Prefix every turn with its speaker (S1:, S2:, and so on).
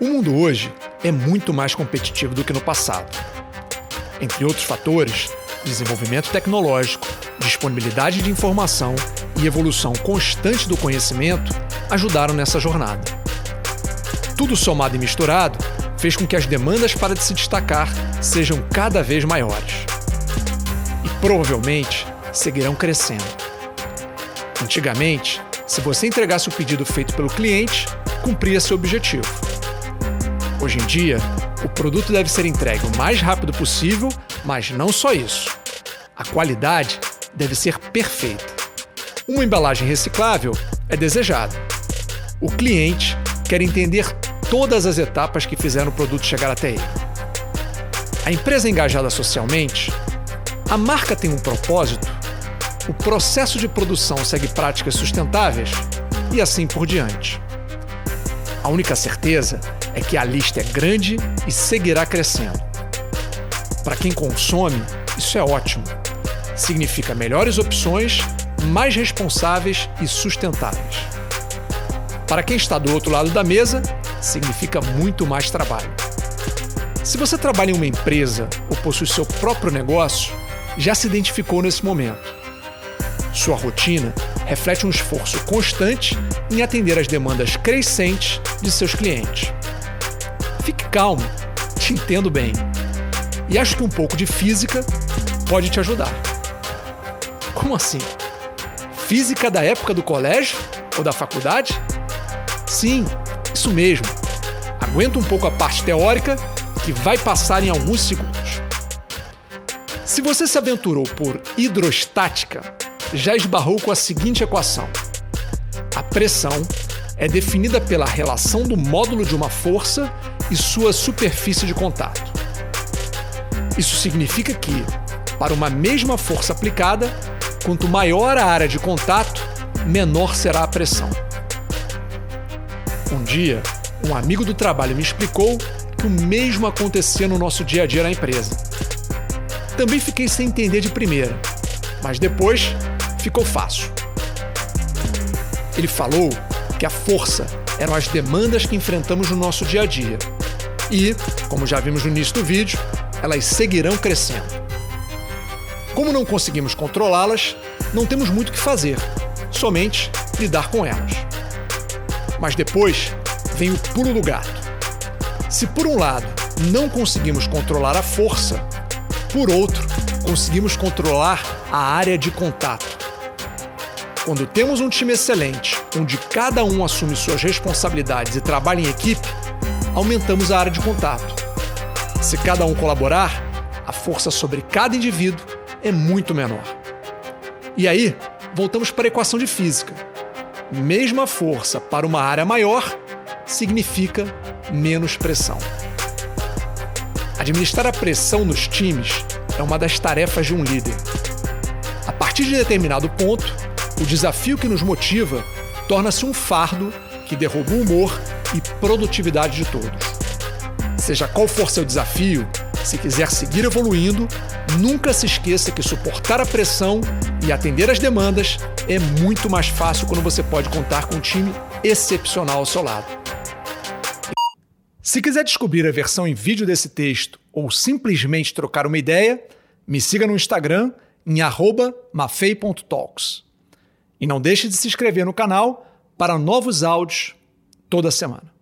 S1: O mundo hoje é muito mais competitivo do que no passado. Entre outros fatores, desenvolvimento tecnológico, disponibilidade de informação e evolução constante do conhecimento ajudaram nessa jornada. Tudo somado e misturado fez com que as demandas para se destacar sejam cada vez maiores. E provavelmente seguirão crescendo. Antigamente, se você entregasse o pedido feito pelo cliente, cumpria seu objetivo. Hoje em dia, o produto deve ser entregue o mais rápido possível, mas não só isso. A qualidade deve ser perfeita. Uma embalagem reciclável é desejada. O cliente quer entender todas as etapas que fizeram o produto chegar até ele. A empresa é engajada socialmente, a marca tem um propósito, o processo de produção segue práticas sustentáveis e assim por diante. A única certeza é que a lista é grande e seguirá crescendo. Para quem consome, isso é ótimo. Significa melhores opções, mais responsáveis e sustentáveis. Para quem está do outro lado da mesa, significa muito mais trabalho. Se você trabalha em uma empresa ou possui seu próprio negócio, já se identificou nesse momento. Sua rotina reflete um esforço constante em atender às demandas crescentes de seus clientes. Fique calmo, te entendo bem. E acho que um pouco de física pode te ajudar. Como assim? Física da época do colégio ou da faculdade? Sim, isso mesmo. Aguenta um pouco a parte teórica que vai passar em alguns segundos. Se você se aventurou por hidrostática, já esbarrou com a seguinte equação: a pressão é definida pela relação do módulo de uma força e sua superfície de contato. Isso significa que, para uma mesma força aplicada, quanto maior a área de contato, menor será a pressão. Um dia, um amigo do trabalho me explicou que o mesmo acontecia no nosso dia a dia na empresa. Também fiquei sem entender de primeira, mas depois ficou fácil. Ele falou que a força eram as demandas que enfrentamos no nosso dia a dia. E, como já vimos no início do vídeo, elas seguirão crescendo. Como não conseguimos controlá-las, não temos muito o que fazer, somente lidar com elas. Mas depois vem o pulo do gato. Se por um lado não conseguimos controlar a força, por outro, conseguimos controlar a área de contato. Quando temos um time excelente, onde cada um assume suas responsabilidades e trabalha em equipe, aumentamos a área de contato. Se cada um colaborar, a força sobre cada indivíduo é muito menor. E aí, voltamos para a equação de física. Mesma força para uma área maior significa menos pressão. Administrar a pressão nos times é uma das tarefas de um líder. A partir de determinado ponto, o desafio que nos motiva torna-se um fardo que derruba o humor e produtividade de todos. Seja qual for seu desafio, se quiser seguir evoluindo, nunca se esqueça que suportar a pressão e atender às demandas é muito mais fácil quando você pode contar com um time excepcional ao seu lado. Se quiser descobrir a versão em vídeo desse texto ou simplesmente trocar uma ideia, me siga no Instagram em mafei.talks. E não deixe de se inscrever no canal para novos áudios toda semana.